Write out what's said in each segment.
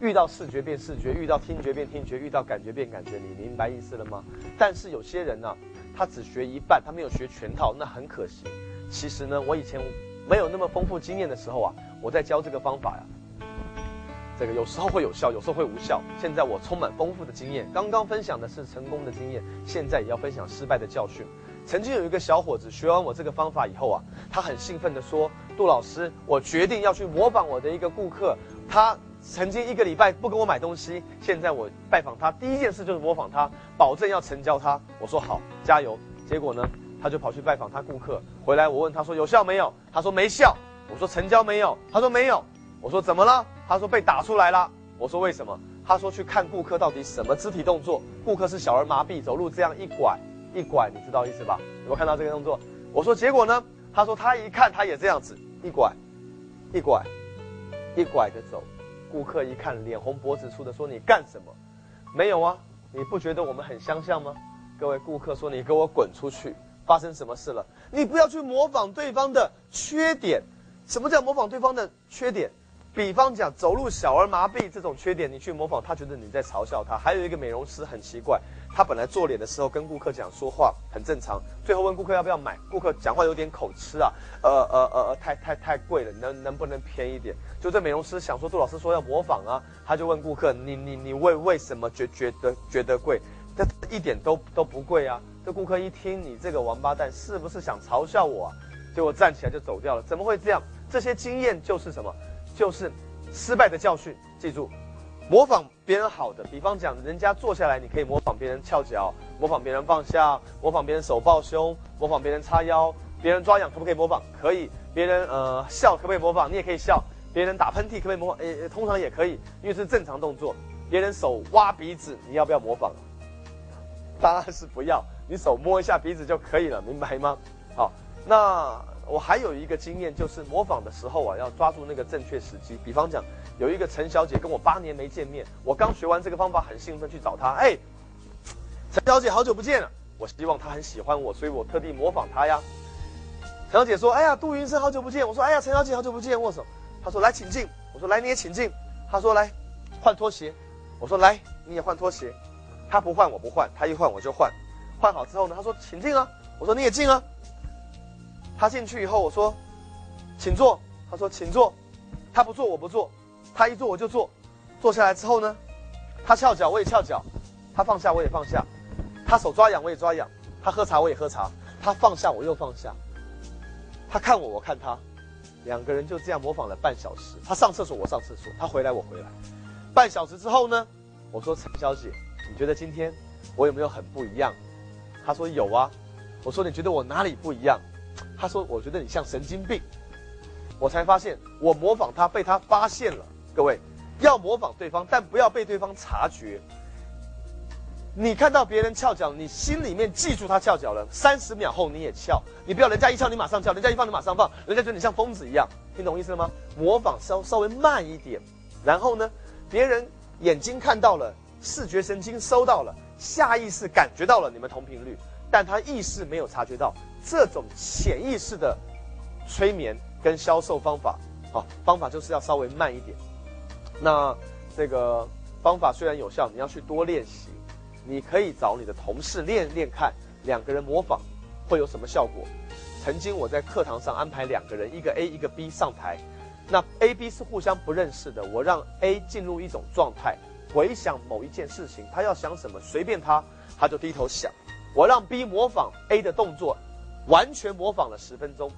遇到视觉变视觉，遇到听觉变听觉，遇到感觉变感觉，你明白意思了吗？但是有些人呢，他只学一半，他没有学全套，那很可惜。其实呢，我以前没有那么丰富经验的时候啊，我在教这个方法呀。这个有时候会有效，有时候会无效。现在我充满丰富的经验，刚刚分享的是成功的经验，现在也要分享失败的教训。曾经有一个小伙子学完我这个方法以后啊，他很兴奋地说：“杜老师，我决定要去模仿我的一个顾客，他曾经一个礼拜不跟我买东西，现在我拜访他，第一件事就是模仿他，保证要成交他。”我说好，加油。结果呢，他就跑去拜访他顾客，回来我问他说有效没有？他说没效。我说成交没有？他说没有。我说怎么了？他说被打出来了。我说为什么？他说去看顾客到底什么肢体动作。顾客是小儿麻痹，走路这样一拐一拐，你知道意思吧？有没有看到这个动作？我说结果呢？他说他一看他也这样子一拐，一拐，一拐的走。顾客一看脸红脖子粗的说你干什么？没有啊，你不觉得我们很相像吗？各位顾客说你给我滚出去！发生什么事了？你不要去模仿对方的缺点。什么叫模仿对方的缺点？比方讲走路小儿麻痹这种缺点，你去模仿他，觉得你在嘲笑他。还有一个美容师很奇怪，他本来做脸的时候跟顾客讲说话很正常，最后问顾客要不要买，顾客讲话有点口吃啊，呃呃呃呃，太太太贵了，能能不能便宜点？就这美容师想说杜老师说要模仿啊，他就问顾客你你你为为什么觉觉得觉得贵？这一点都都不贵啊！这顾客一听你这个王八蛋是不是想嘲笑我？啊？结果站起来就走掉了，怎么会这样？这些经验就是什么？就是失败的教训。记住，模仿别人好的，比方讲，人家坐下来，你可以模仿别人翘脚，模仿别人放下，模仿别人手抱胸，模仿别人叉腰，别人抓痒可不可以模仿？可以。别人呃笑可不可以模仿？你也可以笑。别人打喷嚏可不可以模仿？诶，通常也可以，因为是正常动作。别人手挖鼻子，你要不要模仿？当然是不要，你手摸一下鼻子就可以了，明白吗？好，那。我还有一个经验，就是模仿的时候啊，要抓住那个正确时机。比方讲，有一个陈小姐跟我八年没见面，我刚学完这个方法，很兴奋去找她。哎，陈小姐好久不见了，我希望她很喜欢我，所以我特地模仿她呀。陈小姐说：“哎呀，杜云生好久不见。”我说：“哎呀，陈小姐好久不见，握手。”她说：“来，请进。”我说：“来，你也请进。”她说：“来，换拖鞋。”我说：“来，你也换拖鞋。”她不换我不换，她一换我就换。换好之后呢，她说：“请进啊。”我说：“你也进啊。”他进去以后，我说：“请坐。”他说：“请坐。”他不坐，我不坐。他一坐我就坐。坐下来之后呢，他翘脚，我也翘脚；他放下，我也放下；他手抓痒，我也抓痒；他喝茶，我也喝茶；他放下，我又放下。他看我，我看他，两个人就这样模仿了半小时。他上厕所，我上厕所；他回来，我回来。半小时之后呢，我说：“陈小姐，你觉得今天我有没有很不一样？”他说：“有啊。”我说：“你觉得我哪里不一样？”他说：“我觉得你像神经病。”我才发现，我模仿他被他发现了。各位，要模仿对方，但不要被对方察觉。你看到别人翘脚，你心里面记住他翘脚了，三十秒后你也翘。你不要人家一翘你马上翘，人家一放你马上放，人家觉得你像疯子一样。听懂意思了吗？模仿稍稍微慢一点，然后呢，别人眼睛看到了，视觉神经收到了，下意识感觉到了你们同频率，但他意识没有察觉到。这种潜意识的催眠跟销售方法，好方法就是要稍微慢一点。那这个方法虽然有效，你要去多练习。你可以找你的同事练练看，两个人模仿会有什么效果。曾经我在课堂上安排两个人，一个 A 一个 B 上台，那 A、B 是互相不认识的，我让 A 进入一种状态，回想某一件事情，他要想什么随便他，他就低头想。我让 B 模仿 A 的动作。完全模仿了十分钟，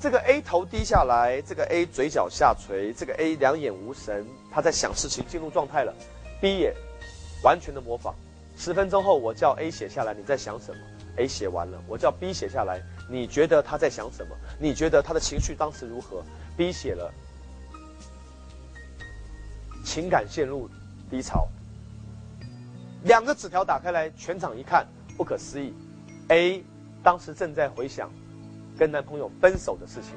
这个 A 头低下来，这个 A 嘴角下垂，这个 A 两眼无神，他在想事情，进入状态了。B 也完全的模仿。十分钟后，我叫 A 写下来，你在想什么？A 写完了，我叫 B 写下来，你觉得他在想什么？你觉得他的情绪当时如何？B 写了，情感陷入低潮。两个纸条打开来，全场一看，不可思议，A。当时正在回想跟男朋友分手的事情，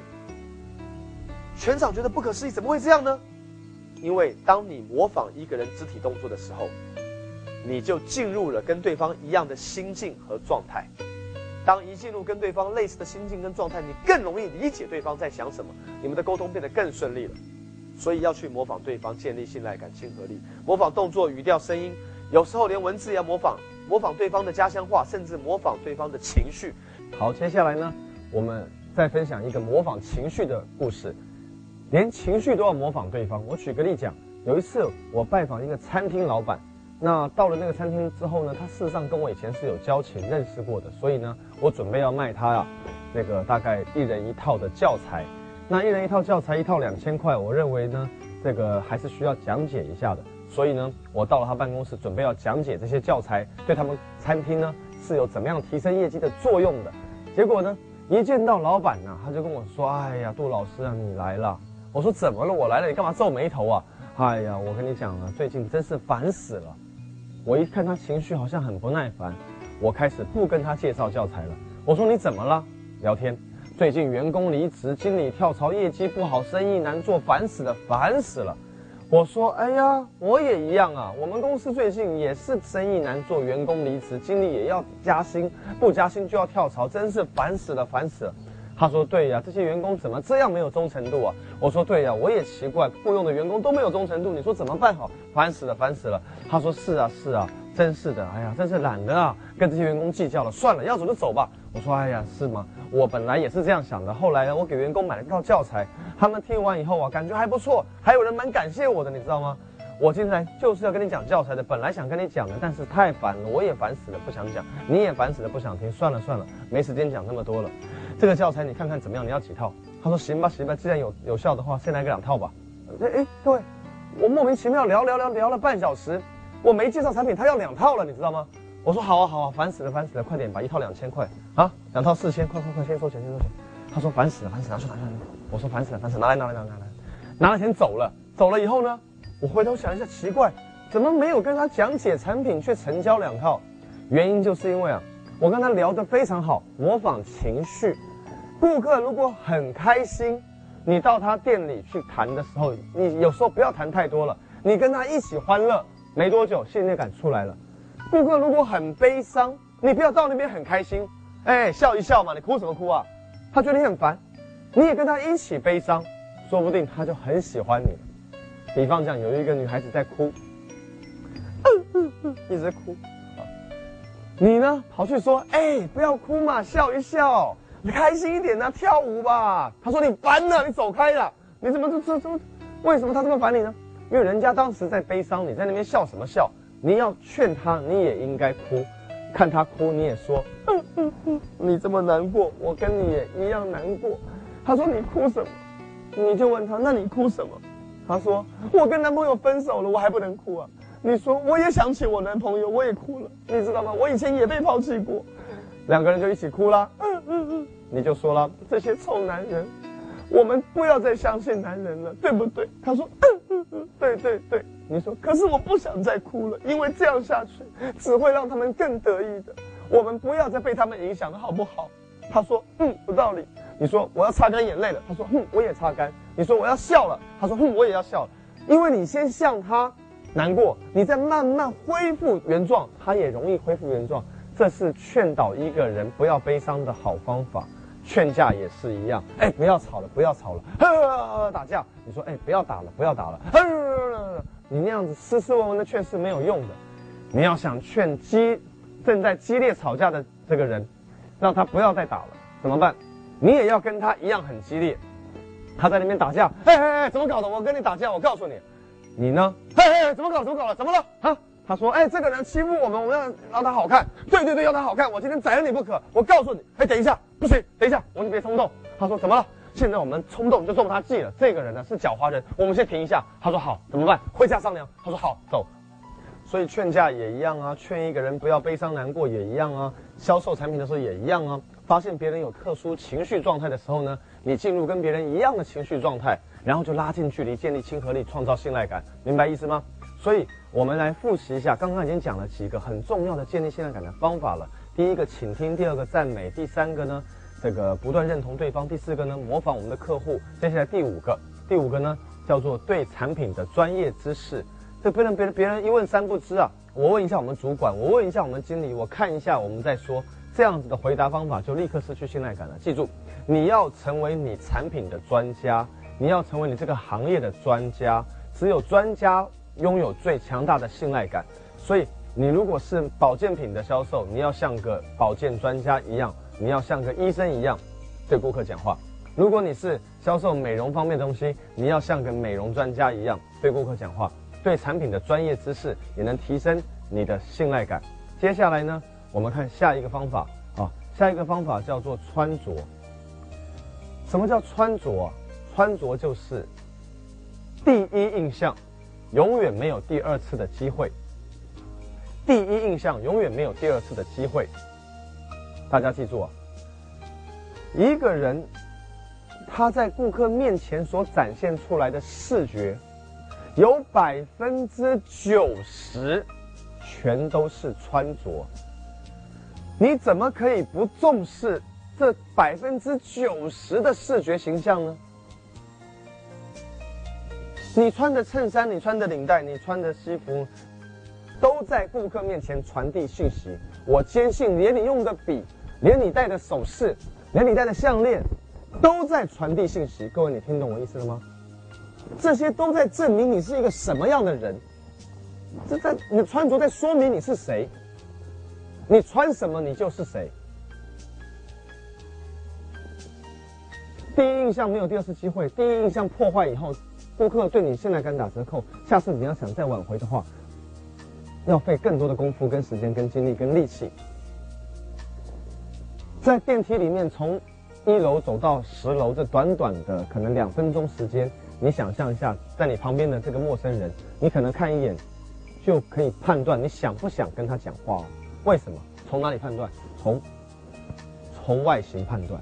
全场觉得不可思议，怎么会这样呢？因为当你模仿一个人肢体动作的时候，你就进入了跟对方一样的心境和状态。当一进入跟对方类似的心境跟状态，你更容易理解对方在想什么，你们的沟通变得更顺利了。所以要去模仿对方，建立信赖感、亲和力，模仿动作、语调、声音，有时候连文字也要模仿，模仿对方的家乡话，甚至模仿对方的情绪。好，接下来呢，我们再分享一个模仿情绪的故事，连情绪都要模仿对方。我举个例讲，有一次我拜访一个餐厅老板。那到了那个餐厅之后呢，他事实上跟我以前是有交情、认识过的，所以呢，我准备要卖他啊，那个大概一人一套的教材。那一人一套教材，一套两千块，我认为呢，这个还是需要讲解一下的。所以呢，我到了他办公室，准备要讲解这些教材对他们餐厅呢是有怎么样提升业绩的作用的。结果呢，一见到老板呢，他就跟我说：“哎呀，杜老师啊，你来了。”我说：“怎么了？我来了，你干嘛皱眉头啊？”哎呀，我跟你讲啊，最近真是烦死了。我一看他情绪好像很不耐烦，我开始不跟他介绍教材了。我说你怎么了？聊天。最近员工离职，经理跳槽，业绩不好，生意难做，烦死了，烦死了。我说哎呀，我也一样啊。我们公司最近也是生意难做，员工离职，经理也要加薪，不加薪就要跳槽，真是烦死了，烦死了。他说对呀，这些员工怎么这样没有忠诚度啊？我说对呀，我也奇怪，雇佣的员工都没有忠诚度，你说怎么办好？烦死了，烦死了。他说是啊，是啊，真是的，哎呀，真是懒得啊，跟这些员工计较了，算了，要走就走吧。我说哎呀，是吗？我本来也是这样想的，后来呢，我给员工买了一套教材，他们听完以后啊，感觉还不错，还有人蛮感谢我的，你知道吗？我进来就是要跟你讲教材的，本来想跟你讲的，但是太烦了，我也烦死了，不想讲，你也烦死了，不想听，算了算了，没时间讲那么多了。这个教材你看看怎么样？你要几套？他说行吧，行吧，既然有有效的话，先来个两套吧。哎哎，各位，我莫名其妙聊聊聊聊了半小时，我没介绍产品，他要两套了，你知道吗？我说好啊好啊，烦死了烦死了，快点吧，一套两千块啊，两套四千，快快快，先收钱先收钱。他说烦死了烦死了，拿去拿去拿去。我说烦死了烦死了，拿来拿来拿来拿来，拿了钱走了。走了以后呢，我回头想一下，奇怪，怎么没有跟他讲解产品却成交两套？原因就是因为啊。我跟他聊得非常好，模仿情绪。顾客如果很开心，你到他店里去谈的时候，你有时候不要谈太多了，你跟他一起欢乐，没多久信任感出来了。顾客如果很悲伤，你不要到那边很开心，哎，笑一笑嘛，你哭什么哭啊？他觉得你很烦，你也跟他一起悲伤，说不定他就很喜欢你。比方讲，有一个女孩子在哭，嗯嗯嗯一直哭。你呢？跑去说，哎，不要哭嘛，笑一笑，你开心一点呐，跳舞吧。他说你烦了，你走开了。你怎么这这这？为什么他这么烦你呢？因为人家当时在悲伤，你在那边笑什么笑？你要劝他，你也应该哭。看他哭，你也说，嗯嗯嗯，你这么难过，我跟你也一样难过。他说你哭什么？你就问他，那你哭什么？他说我跟男朋友分手了，我还不能哭啊。你说我也想起我男朋友，我也哭了，你知道吗？我以前也被抛弃过，两个人就一起哭了。嗯嗯嗯，你就说了这些臭男人，我们不要再相信男人了，对不对？他说嗯嗯嗯，对对对。你说可是我不想再哭了，因为这样下去只会让他们更得意的。我们不要再被他们影响了，好不好？他说嗯，有道理。你说我要擦干眼泪了，他说哼，我也擦干。你说我要笑了，他说哼，我也要笑了，因为你先向他。难过，你再慢慢恢复原状，他也容易恢复原状。这是劝导一个人不要悲伤的好方法。劝架也是一样，哎，不要吵了，不要吵了，呵，打架。你说，哎，不要打了，不要打了，呵，你那样子斯斯文文的劝是没有用的。你要想劝激正在激烈吵架的这个人，让他不要再打了，怎么办？你也要跟他一样很激烈。他在那边打架，哎哎哎，怎么搞的？我跟你打架，我告诉你。你呢？嘿嘿，怎么搞？怎么搞了？怎么了？啊？他说：“哎，这个人欺负我们，我们要让他好看。对对对，要他好看。我今天宰了你不可。我告诉你，哎，等一下，不行，等一下，我你别冲动。”他说：“怎么了？现在我们冲动就中他计了。这个人呢是狡猾人，我们先停一下。”他说：“好，怎么办？回家商量。”他说：“好，走。”所以劝架也一样啊，劝一个人不要悲伤难过也一样啊，销售产品的时候也一样啊。发现别人有特殊情绪状态的时候呢，你进入跟别人一样的情绪状态。然后就拉近距离，建立亲和力，创造信赖感，明白意思吗？所以，我们来复习一下，刚刚已经讲了几个很重要的建立信赖感的方法了。第一个，倾听；第二个，赞美；第三个呢，这个不断认同对方；第四个呢，模仿我们的客户。接下来第五个，第五个呢，叫做对产品的专业知识。这不能别人别人一问三不知啊！我问一下我们主管，我问一下我们经理，我看一下我们再说。这样子的回答方法就立刻失去信赖感了。记住，你要成为你产品的专家。你要成为你这个行业的专家，只有专家拥有最强大的信赖感。所以，你如果是保健品的销售，你要像个保健专家一样，你要像个医生一样对顾客讲话；如果你是销售美容方面的东西，你要像个美容专家一样对顾客讲话。对产品的专业知识也能提升你的信赖感。接下来呢，我们看下一个方法啊，下一个方法叫做穿着。什么叫穿着？穿着就是第一印象，永远没有第二次的机会。第一印象永远没有第二次的机会。大家记住啊，一个人他在顾客面前所展现出来的视觉。有百分之九十，全都是穿着。你怎么可以不重视这百分之九十的视觉形象呢？你穿的衬衫，你穿的领带，你穿的西服，都在顾客面前传递讯息。我坚信，连你用的笔，连你戴的首饰，连你戴的项链，都在传递信息。各位，你听懂我意思了吗？这些都在证明你是一个什么样的人，这在你穿着在说明你是谁，你穿什么你就是谁。第一印象没有第二次机会，第一印象破坏以后，顾客对你现在敢打折扣，下次你要想再挽回的话，要费更多的功夫、跟时间、跟精力、跟力气。在电梯里面从一楼走到十楼，这短短的可能两分钟时间。你想象一下，在你旁边的这个陌生人，你可能看一眼，就可以判断你想不想跟他讲话哦。为什么？从哪里判断？从从外形判断。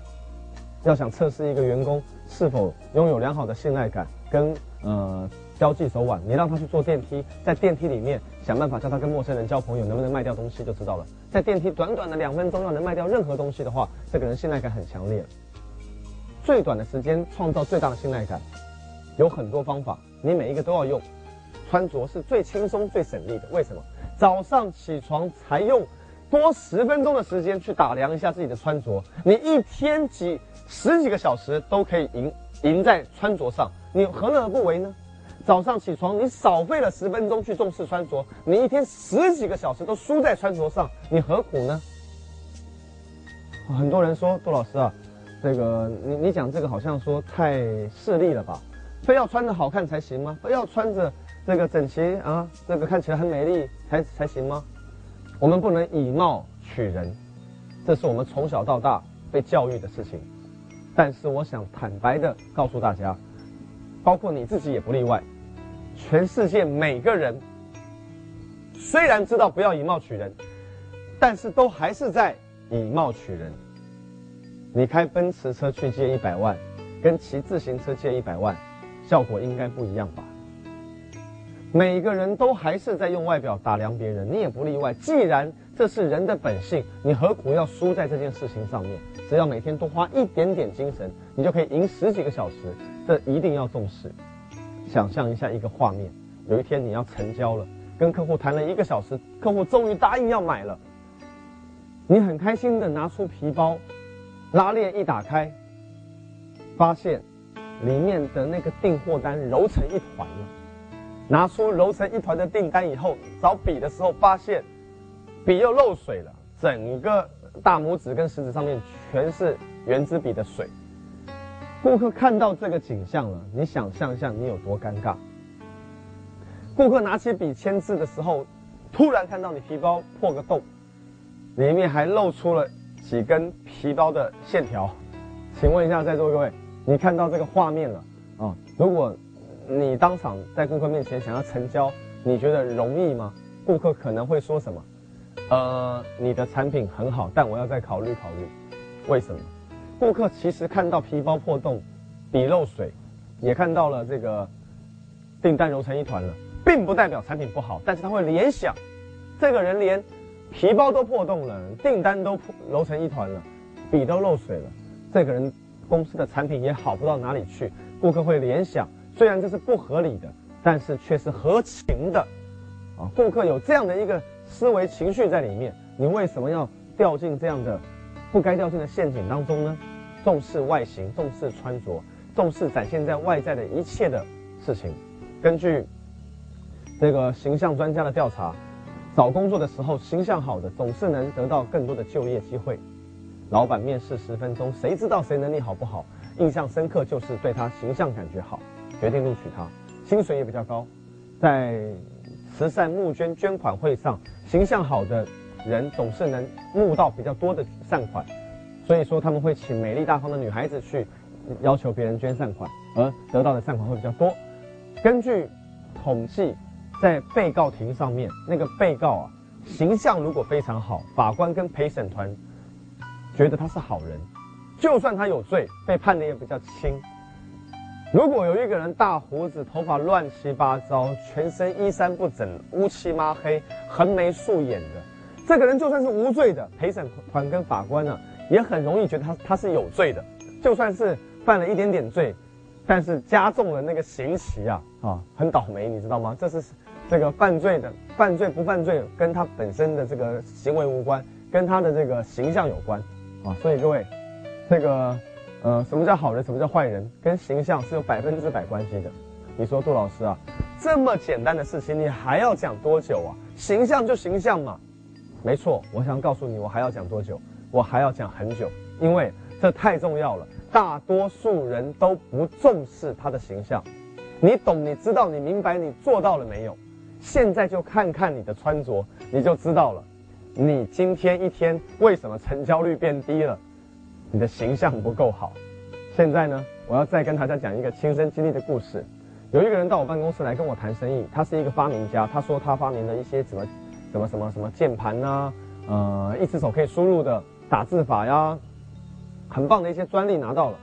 要想测试一个员工是否拥有良好的信赖感跟呃交际手腕，你让他去坐电梯，在电梯里面想办法叫他跟陌生人交朋友，能不能卖掉东西就知道了。在电梯短短的两分钟要能卖掉任何东西的话，这个人信赖感很强烈。最短的时间创造最大的信赖感。有很多方法，你每一个都要用。穿着是最轻松、最省力的。为什么？早上起床才用多十分钟的时间去打量一下自己的穿着，你一天几十几个小时都可以赢赢在穿着上，你何乐而不为呢？早上起床你少费了十分钟去重视穿着，你一天十几个小时都输在穿着上，你何苦呢？很多人说杜老师啊，这个你你讲这个好像说太势利了吧？非要穿的好看才行吗？非要穿着这个整齐啊，这个看起来很美丽才才行吗？我们不能以貌取人，这是我们从小到大被教育的事情。但是我想坦白的告诉大家，包括你自己也不例外，全世界每个人虽然知道不要以貌取人，但是都还是在以貌取人。你开奔驰车去借一百万，跟骑自行车借一百万。效果应该不一样吧？每个人都还是在用外表打量别人，你也不例外。既然这是人的本性，你何苦要输在这件事情上面？只要每天多花一点点精神，你就可以赢十几个小时。这一定要重视。想象一下一个画面：有一天你要成交了，跟客户谈了一个小时，客户终于答应要买了。你很开心的拿出皮包，拉链一打开，发现。里面的那个订货单揉成一团了，拿出揉成一团的订单以后，找笔的时候发现笔又漏水了，整个大拇指跟食指上面全是圆珠笔的水。顾客看到这个景象了，你想象一下你有多尴尬。顾客拿起笔签字的时候，突然看到你皮包破个洞，里面还露出了几根皮包的线条，请问一下在座各位。你看到这个画面了啊？如果你当场在顾客面前想要成交，你觉得容易吗？顾客可能会说什么？呃，你的产品很好，但我要再考虑考虑。为什么？顾客其实看到皮包破洞、笔漏水，也看到了这个订单揉成一团了，并不代表产品不好，但是他会联想，这个人连皮包都破洞了，订单都破揉成一团了，笔都漏水了，这个人。公司的产品也好不到哪里去，顾客会联想，虽然这是不合理的，但是却是合情的，啊，顾客有这样的一个思维情绪在里面，你为什么要掉进这样的不该掉进的陷阱当中呢？重视外形，重视穿着，重视展现在外在的一切的事情。根据这个形象专家的调查，找工作的时候形象好的总是能得到更多的就业机会。老板面试十分钟，谁知道谁能力好不好？印象深刻就是对他形象感觉好，决定录取他，薪水也比较高。在慈善募捐捐款会上，形象好的人总是能募到比较多的善款，所以说他们会请美丽大方的女孩子去要求别人捐善款，而得到的善款会比较多。根据统计，在被告庭上面，那个被告啊，形象如果非常好，法官跟陪审团觉得他是好人，就算他有罪，被判的也比较轻。如果有一个人大胡子、头发乱七八糟、全身衣衫不整、乌漆抹黑、横眉竖眼的，这个人就算是无罪的，陪审团跟法官呢，也很容易觉得他他是有罪的。就算是犯了一点点罪，但是加重了那个刑期啊啊，很倒霉，你知道吗？这是这个犯罪的犯罪不犯罪，跟他本身的这个行为无关，跟他的这个形象有关啊。所以各位，这个。呃，什么叫好人？什么叫坏人？跟形象是有百分之百关系的。你说杜老师啊，这么简单的事情，你还要讲多久啊？形象就形象嘛，没错。我想告诉你，我还要讲多久？我还要讲很久，因为这太重要了。大多数人都不重视他的形象，你懂？你知道？你明白？你做到了没有？现在就看看你的穿着，你就知道了。你今天一天为什么成交率变低了？你的形象不够好，现在呢，我要再跟大家讲一个亲身经历的故事。有一个人到我办公室来跟我谈生意，他是一个发明家，他说他发明了一些什么，什么什么什么键盘呐，呃，一只手可以输入的打字法呀，很棒的一些专利拿到了。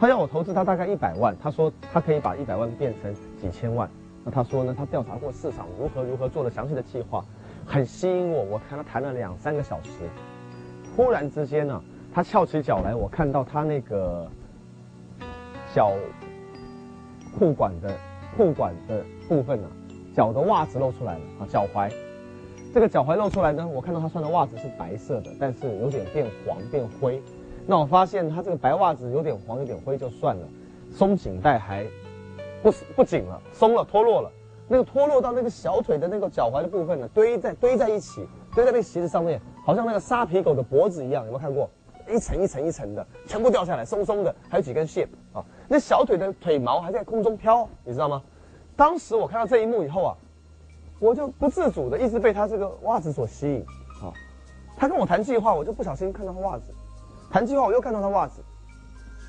他要我投资他大概一百万，他说他可以把一百万变成几千万。那他说呢，他调查过市场如何如何做了详细的计划，很吸引我。我跟他谈了两三个小时，忽然之间呢。他翘起脚来，我看到他那个脚裤管的裤管的部分啊，脚的袜子露出来了啊，脚踝，这个脚踝露出来呢，我看到他穿的袜子是白色的，但是有点变黄变灰。那我发现他这个白袜子有点黄有点灰就算了，松紧带还不不紧了，松了脱落了，那个脱落到那个小腿的那个脚踝的部分呢，堆在堆在一起，堆在那个鞋子上面，好像那个沙皮狗的脖子一样，有没有看过？一层一层一层的，全部掉下来，松松的，还有几根线啊！那小腿的腿毛还在空中飘，你知道吗？当时我看到这一幕以后啊，我就不自主的一直被他这个袜子所吸引啊。他跟我谈计划，我就不小心看到他袜子；谈计划，我又看到他袜子，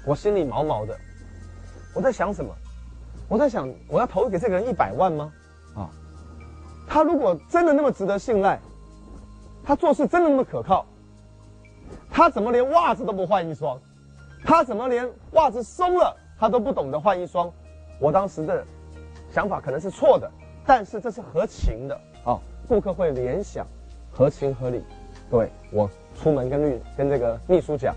我心里毛毛的。我在想什么？我在想，我要投给这个人一百万吗？啊，他如果真的那么值得信赖，他做事真的那么可靠？他怎么连袜子都不换一双？他怎么连袜子松了他都不懂得换一双？我当时的想法可能是错的，但是这是合情的啊！顾客会联想，合情合理。各位，我出门跟律跟这个秘书讲，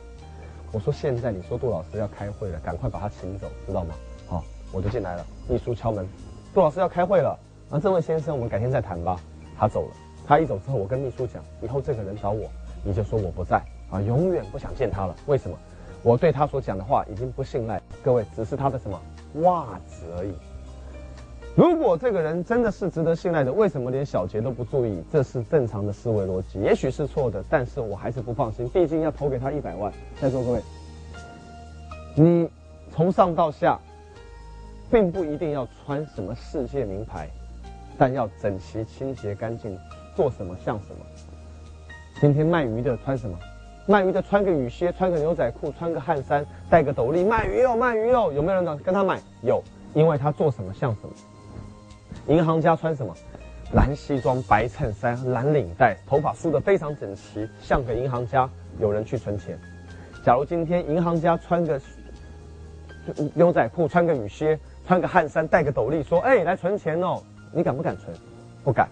我说现在你说杜老师要开会了，赶快把他请走，知道吗？好，我就进来了。秘书敲门，杜老师要开会了。啊，这位先生，我们改天再谈吧。他走了。他一走之后，我跟秘书讲，以后这个人找我，你就说我不在。啊，永远不想见他了。为什么？我对他所讲的话已经不信赖。各位，只是他的什么袜子而已。如果这个人真的是值得信赖的，为什么连小节都不注意？这是正常的思维逻辑。也许是错的，但是我还是不放心。毕竟要投给他一百万。在座各位，你从上到下，并不一定要穿什么世界名牌，但要整齐、清洁、干净，做什么像什么。今天卖鱼的穿什么？卖鱼的穿个雨靴，穿个牛仔裤，穿个汗衫，戴个斗笠，卖鱼哦，卖鱼哦，有没有人跟他买？有，因为他做什么像什么。银行家穿什么？蓝西装、白衬衫、蓝领带，头发梳得非常整齐，像个银行家。有人去存钱。假如今天银行家穿个牛仔裤，穿个雨靴，穿个汗衫，戴个斗笠，说：“哎，来存钱哦。”你敢不敢存？不敢。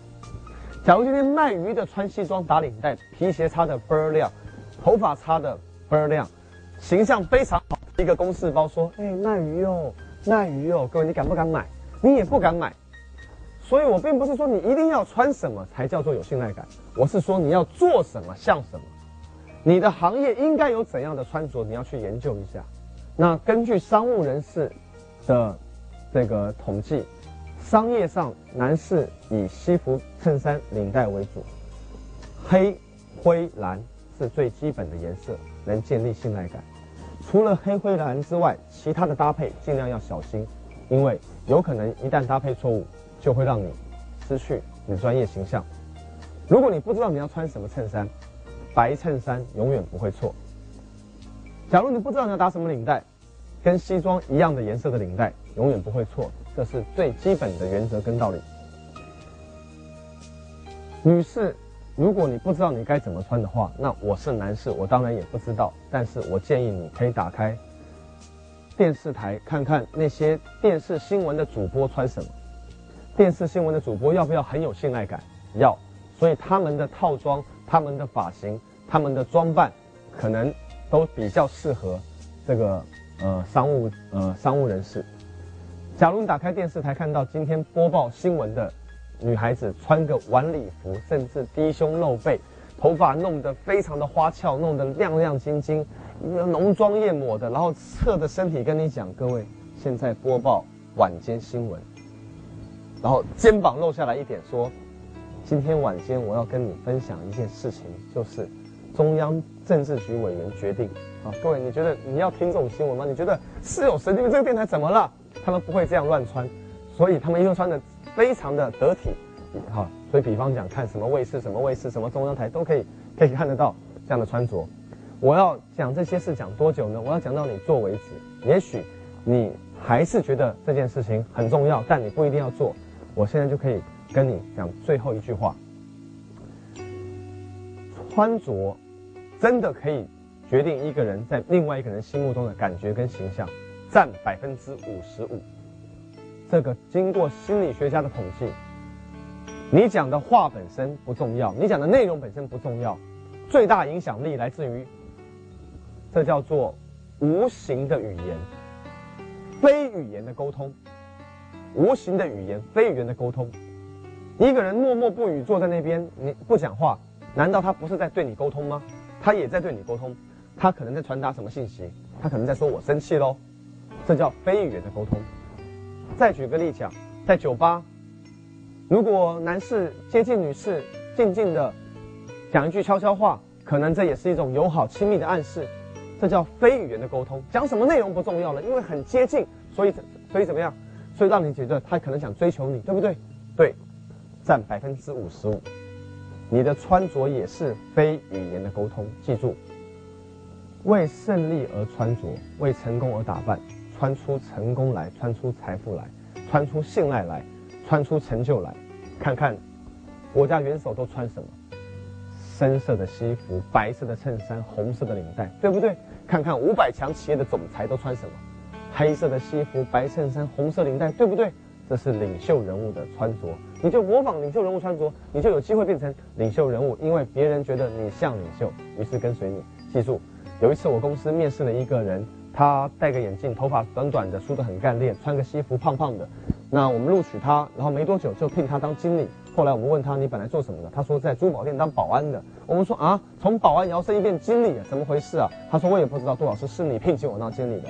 假如今天卖鱼的穿西装打领带，皮鞋擦得倍儿亮。头发擦的倍儿亮，形象非常好。一个公事包说：“哎，卖鱼哦，卖鱼哦。”各位，你敢不敢买？你也不敢买。所以我并不是说你一定要穿什么才叫做有信赖感，我是说你要做什么像什么。你的行业应该有怎样的穿着，你要去研究一下。那根据商务人士的这个统计，商业上男士以西服、衬衫、领带为主，黑、灰、蓝是最基本的颜色，能建立信赖感。除了黑、灰、蓝之外，其他的搭配尽量要小心，因为有可能一旦搭配错误，就会让你失去你的专业形象。如果你不知道你要穿什么衬衫，白衬衫永远不会错。假如你不知道你要打什么领带，跟西装一样的颜色的领带永远不会错，这是最基本的原则跟道理。女士，如果你不知道你该怎么穿的话，那我是男士，我当然也不知道。但是我建议你可以打开电视台看看那些电视新闻的主播穿什么。电视新闻的主播要不要很有信赖感？要。所以他们的套装、他们的发型、他们的装扮，可能。都比较适合这个呃商务呃商务人士。假如你打开电视台看到今天播报新闻的女孩子穿个晚礼服，甚至低胸露背，头发弄得非常的花俏，弄得亮亮晶晶，浓妆艳抹的，然后侧着身体跟你讲：“各位，现在播报晚间新闻。”然后肩膀露下来一点说：“今天晚间我要跟你分享一件事情，就是。”中央政治局委员决定，啊，各位，你觉得你要听这种新闻吗？你觉得是有神经病？这个电台怎么了？他们不会这样乱穿，所以他们一定穿的非常的得体，好，所以比方讲，看什么卫视、什么卫视、什么中央台都可以，可以看得到这样的穿着。我要讲这些事讲多久呢？我要讲到你做为止。也许你还是觉得这件事情很重要，但你不一定要做。我现在就可以跟你讲最后一句话：穿着。真的可以决定一个人在另外一个人心目中的感觉跟形象，占百分之五十五。这个经过心理学家的统计，你讲的话本身不重要，你讲的内容本身不重要，最大影响力来自于这叫做无形的语言，非语言的沟通，无形的语言，非语言的沟通。一个人默默不语坐在那边，你不讲话，难道他不是在对你沟通吗？他也在对你沟通，他可能在传达什么信息？他可能在说我生气喽，这叫非语言的沟通。再举个例讲，在酒吧，如果男士接近女士，静静的讲一句悄悄话，可能这也是一种友好亲密的暗示，这叫非语言的沟通。讲什么内容不重要了，因为很接近，所以所以怎么样？所以让你觉得他可能想追求你，对不对？对，占百分之五十五。你的穿着也是非语言的沟通，记住，为胜利而穿着，为成功而打扮，穿出成功来，穿出财富来，穿出信赖来，穿出成就来。看看国家元首都穿什么？深色的西服，白色的衬衫，红色的领带，对不对？看看五百强企业的总裁都穿什么？黑色的西服，白衬衫，红色领带，对不对？这是领袖人物的穿着，你就模仿领袖人物穿着，你就有机会变成领袖人物，因为别人觉得你像领袖，于是跟随你。记住，有一次我公司面试了一个人，他戴个眼镜，头发短短的，梳得很干练，穿个西服，胖胖的。那我们录取他，然后没多久就聘他当经理。后来我们问他，你本来做什么的？他说在珠宝店当保安的。我们说啊，从保安摇身一变经理，怎么回事啊？他说我也不知道，杜老师是你聘请我当经理的。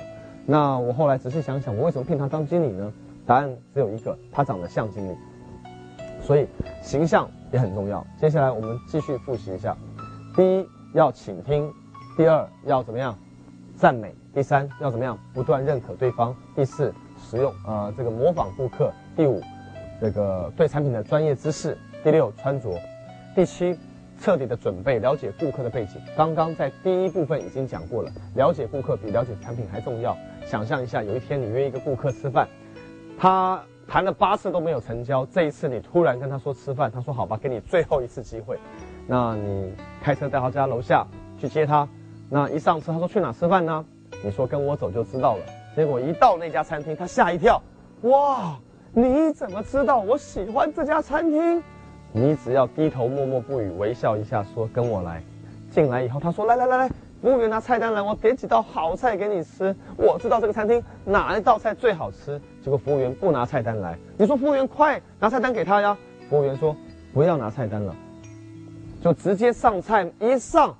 那我后来仔细想想，我为什么聘他当经理呢？答案只有一个，他长得像经理，所以形象也很重要。接下来我们继续复习一下：第一，要倾听；第二，要怎么样赞美；第三，要怎么样不断认可对方；第四，使用呃这个模仿顾客；第五，这个对产品的专业知识；第六，穿着；第七，彻底的准备，了解顾客的背景。刚刚在第一部分已经讲过了，了解顾客比了解产品还重要。想象一下，有一天你约一个顾客吃饭。他谈了八次都没有成交，这一次你突然跟他说吃饭，他说好吧，给你最后一次机会。那你开车带他家楼下去接他，那一上车他说去哪吃饭呢？你说跟我走就知道了。结果一到那家餐厅，他吓一跳，哇，你怎么知道我喜欢这家餐厅？你只要低头默默不语，微笑一下说跟我来。进来以后，他说来来来来。服务员拿菜单来，我点几道好菜给你吃。我知道这个餐厅哪一道菜最好吃。结果服务员不拿菜单来，你说服务员快拿菜单给他呀？服务员说不要拿菜单了，就直接上菜。一上，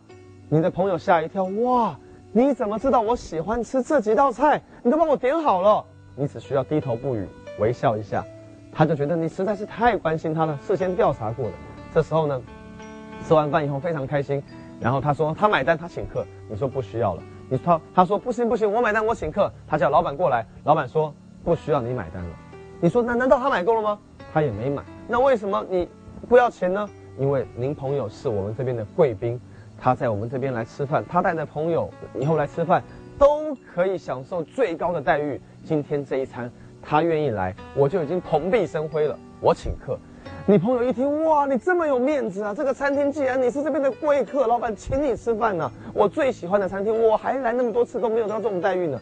你的朋友吓一跳，哇，你怎么知道我喜欢吃这几道菜？你都帮我点好了。你只需要低头不语，微笑一下，他就觉得你实在是太关心他了，事先调查过的。这时候呢，吃完饭以后非常开心，然后他说他买单，他请客。你说不需要了，你他他说不行不行，我买单我请客。他叫老板过来，老板说不需要你买单了。你说那难道他买够了吗？他也没买。那为什么你不要钱呢？因为您朋友是我们这边的贵宾。他在我们这边来吃饭，他带的朋友以后来吃饭，都可以享受最高的待遇。今天这一餐，他愿意来，我就已经蓬荜生辉了。我请客，你朋友一听，哇，你这么有面子啊！这个餐厅既然你是这边的贵客，老板请你吃饭呢，我最喜欢的餐厅，我还来那么多次都没有得到这种待遇呢。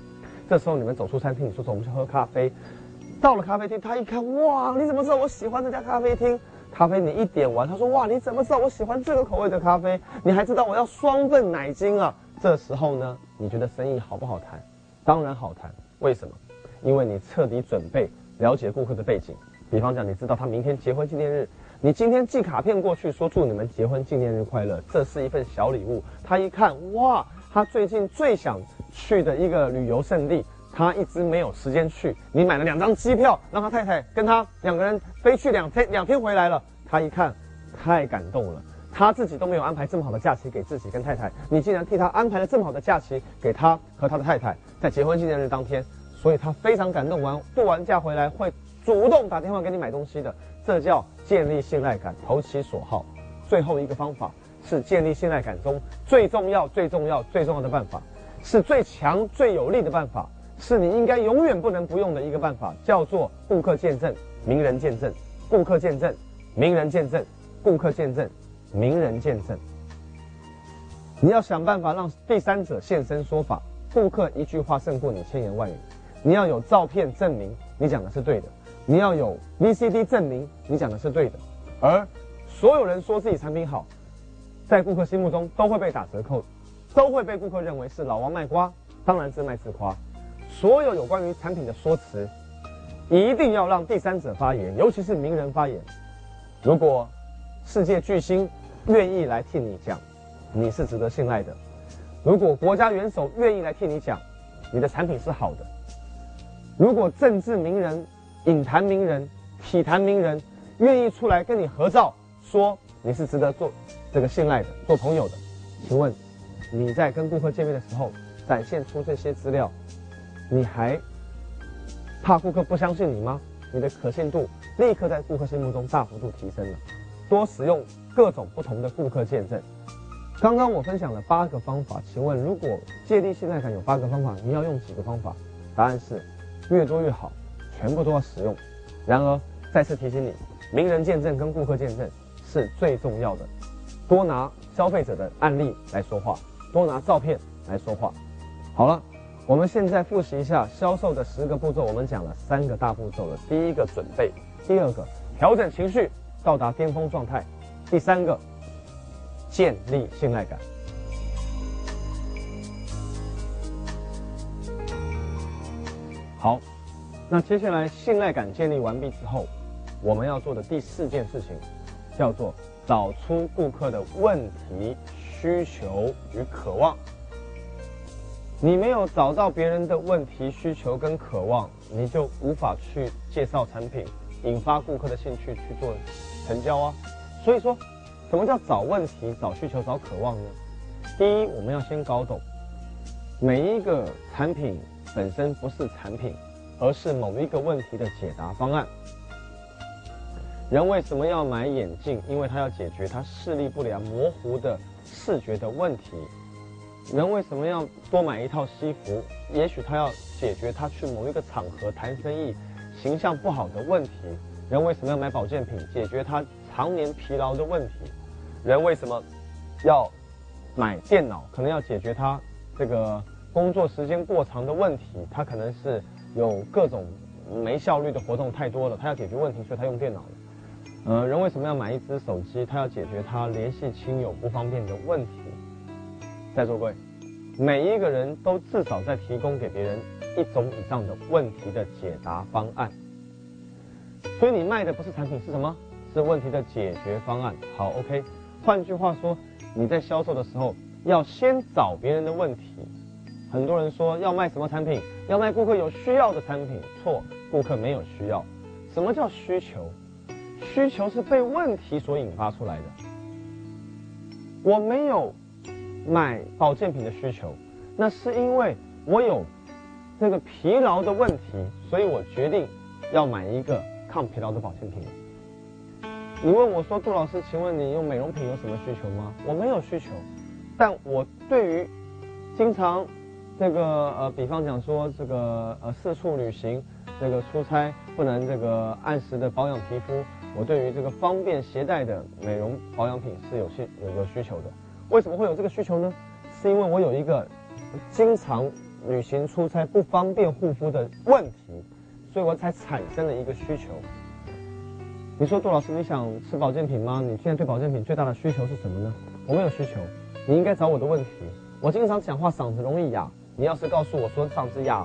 这时候你们走出餐厅，你说走我们去喝咖啡。到了咖啡厅，他一看，哇，你怎么知道我喜欢这家咖啡厅？咖啡你一点完，他说哇，你怎么知道我喜欢这个口味的咖啡？你还知道我要双份奶精啊？这时候呢，你觉得生意好不好谈？当然好谈。为什么？因为你彻底准备了解顾客的背景。比方讲，你知道他明天结婚纪念日，你今天寄卡片过去说祝你们结婚纪念日快乐，这是一份小礼物。他一看哇，他最近最想去的一个旅游胜地。他一直没有时间去，你买了两张机票，让他太太跟他两个人飞去两天，两天回来了。他一看，太感动了。他自己都没有安排这么好的假期给自己跟太太，你竟然替他安排了这么好的假期给他和他的太太，在结婚纪念日当天，所以他非常感动。完度完假回来会主动打电话给你买东西的，这叫建立信赖感，投其所好。最后一个方法是建立信赖感中最重要、最重要、最重要的办法，是最强、最有力的办法。是你应该永远不能不用的一个办法，叫做顾客见证、名人见证、顾客见证、名人见证、顾客见证、名人见证。你要想办法让第三者现身说法，顾客一句话胜过你千言万语。你要有照片证明你讲的是对的，你要有 VCD 证明你讲的是对的。而所有人说自己产品好，在顾客心目中都会被打折扣，都会被顾客认为是老王卖瓜，当然自卖自夸。所有有关于产品的说辞，一定要让第三者发言，尤其是名人发言。如果世界巨星愿意来替你讲，你是值得信赖的；如果国家元首愿意来替你讲，你的产品是好的；如果政治名人、影坛名人、体坛名人愿意出来跟你合照，说你是值得做这个信赖的、做朋友的，请问你在跟顾客见面的时候展现出这些资料？你还怕顾客不相信你吗？你的可信度立刻在顾客心目中大幅度提升了。多使用各种不同的顾客见证。刚刚我分享了八个方法，请问如果建立信赖感有八个方法，你要用几个方法？答案是越多越好，全部都要使用。然而再次提醒你，名人见证跟顾客见证是最重要的。多拿消费者的案例来说话，多拿照片来说话。好了。我们现在复习一下销售的十个步骤，我们讲了三个大步骤了。第一个准备，第二个调整情绪，到达巅峰状态，第三个建立信赖感。好，那接下来信赖感建立完毕之后，我们要做的第四件事情，叫做找出顾客的问题、需求与渴望。你没有找到别人的问题、需求跟渴望，你就无法去介绍产品，引发顾客的兴趣去做成交啊。所以说，什么叫找问题、找需求、找渴望呢？第一，我们要先搞懂，每一个产品本身不是产品，而是某一个问题的解答方案。人为什么要买眼镜？因为他要解决他视力不良、模糊的视觉的问题。人为什么要多买一套西服？也许他要解决他去某一个场合谈生意形象不好的问题。人为什么要买保健品？解决他常年疲劳的问题。人为什么要买电脑？可能要解决他这个工作时间过长的问题。他可能是有各种没效率的活动太多了，他要解决问题，所以他用电脑了。呃，人为什么要买一只手机？他要解决他联系亲友不方便的问题。在座各位，每一个人都至少在提供给别人一种以上的问题的解答方案。所以你卖的不是产品，是什么？是问题的解决方案。好，OK。换句话说，你在销售的时候要先找别人的问题，很多人说要卖什么产品？要卖顾客有需要的产品。错，顾客没有需要。什么叫需求？需求是被问题所引发出来的。我没有买保健品的需求，那是因为我有这个疲劳的问题，所以我决定要买一个抗疲劳的保健品。你问我说，杜老师，请问你用美容品有什么需求吗？我没有需求，但我对于经常这个呃，比方讲说这个呃四处旅行，这个出差不能这个按时的保养皮肤。我对于这个方便携带的美容保养品是有需有个需求的。为什么会有这个需求呢？是因为我有一个经常旅行出差不方便护肤的问题，所以我才产生了一个需求。你说杜老师，你想吃保健品吗？你现在对保健品最大的需求是什么呢？我没有需求，你应该找我的问题。我经常讲话嗓子容易哑，你要是告诉我说嗓子哑，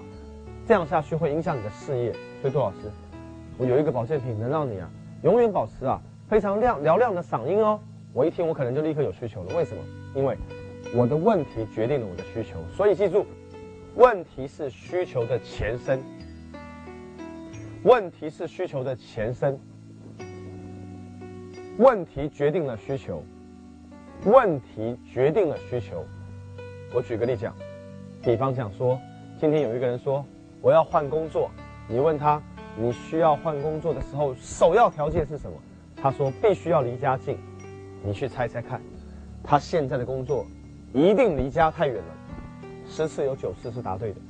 这样下去会影响你的事业，所以杜老师，我有一个保健品能让你啊。永远保持啊非常亮嘹亮的嗓音哦，我一听我可能就立刻有需求了。为什么？因为我的问题决定了我的需求。所以记住，问题是需求的前身。问题是需求的前身。问题决定了需求。问题决定了需求。我举个例讲，比方讲说，今天有一个人说我要换工作，你问他。你需要换工作的时候，首要条件是什么？他说必须要离家近。你去猜猜看，他现在的工作一定离家太远了。十次有九次是答对的。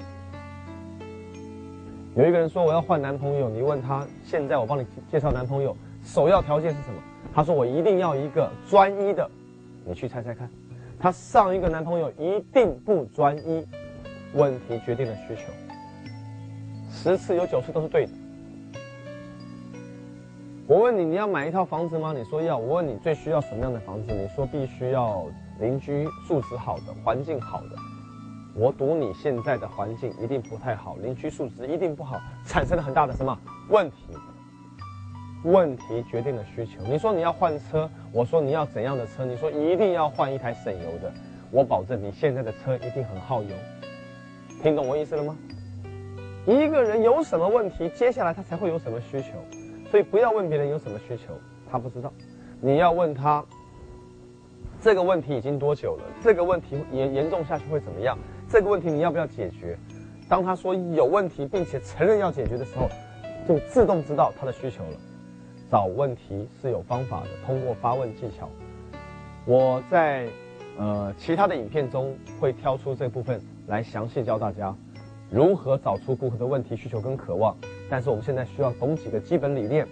有一个人说我要换男朋友，你问他现在我帮你介绍男朋友，首要条件是什么？他说我一定要一个专一的。你去猜猜看，他上一个男朋友一定不专一。问题决定了需求，十次有九次都是对的。我问你，你要买一套房子吗？你说要。我问你最需要什么样的房子？你说必须要邻居素质好的，环境好的。我赌你现在的环境一定不太好，邻居素质一定不好，产生了很大的什么问题？问题决定了需求。你说你要换车，我说你要怎样的车？你说一定要换一台省油的。我保证你现在的车一定很耗油。听懂我意思了吗？一个人有什么问题，接下来他才会有什么需求。所以不要问别人有什么需求，他不知道。你要问他，这个问题已经多久了？这个问题严严重下去会怎么样？这个问题你要不要解决？当他说有问题，并且承认要解决的时候，就自动知道他的需求了。找问题是有方法的，通过发问技巧。我在呃其他的影片中会挑出这部分来详细教大家如何找出顾客的问题、需求跟渴望。但是我们现在需要懂几个基本理念：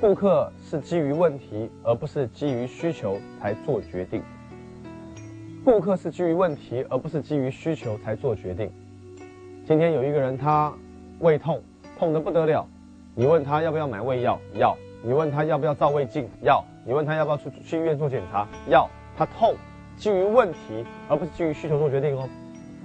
顾客是基于问题，而不是基于需求才做决定；顾客是基于问题，而不是基于需求才做决定。今天有一个人他胃痛，痛得不得了，你问他要不要买胃药？要。你问他要不要照胃镜？要。你问他要不要去去医院做检查？要。他痛，基于问题，而不是基于需求做决定哦。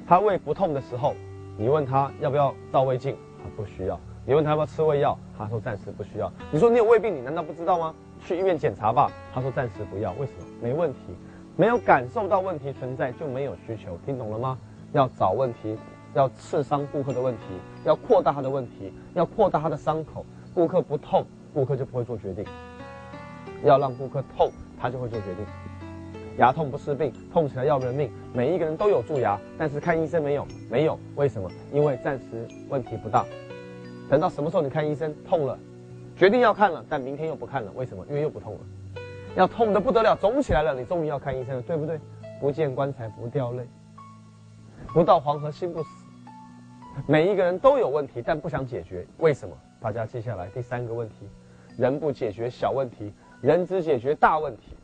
他胃不痛的时候，你问他要不要照胃镜？他不需要。你问他要不要吃胃药，他说暂时不需要。你说你有胃病，你难道不知道吗？去医院检查吧。他说暂时不要，为什么？没问题，没有感受到问题存在就没有需求，听懂了吗？要找问题，要刺伤顾客的问题，要扩大他的问题，要扩大他的伤口。顾客不痛，顾客就不会做决定。要让顾客痛，他就会做决定。牙痛不是病，痛起来要人命。每一个人都有蛀牙，但是看医生没有？没有，为什么？因为暂时问题不大。等到什么时候你看医生痛了，决定要看了，但明天又不看了，为什么？因为又不痛了，要痛的不得了，肿起来了，你终于要看医生了，对不对？不见棺材不掉泪，不到黄河心不死。每一个人都有问题，但不想解决，为什么？大家记下来第三个问题：人不解决小问题，人只解决大问题。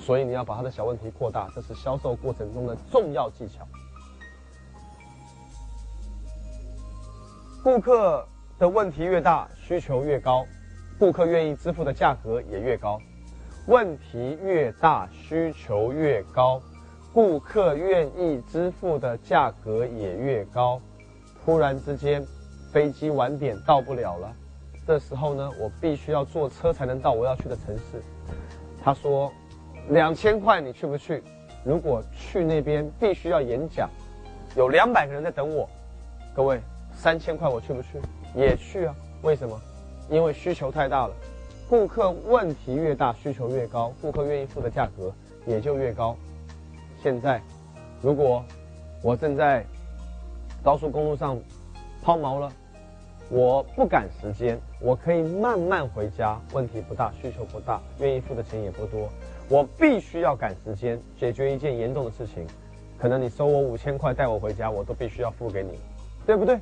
所以你要把他的小问题扩大，这是销售过程中的重要技巧。顾客的问题越大，需求越高，顾客愿意支付的价格也越高。问题越大，需求越高，顾客愿意支付的价格也越高。突然之间，飞机晚点到不了了，这时候呢，我必须要坐车才能到我要去的城市。他说：“两千块，你去不去？”如果去那边必须要演讲，有两百个人在等我，各位三千块我去不去？也去啊。为什么？因为需求太大了，顾客问题越大，需求越高，顾客愿意付的价格也就越高。现在，如果我正在高速公路上抛锚了，我不赶时间，我可以慢慢回家，问题不大，需求不大，愿意付的钱也不多。我必须要赶时间解决一件严重的事情，可能你收我五千块带我回家，我都必须要付给你，对不对？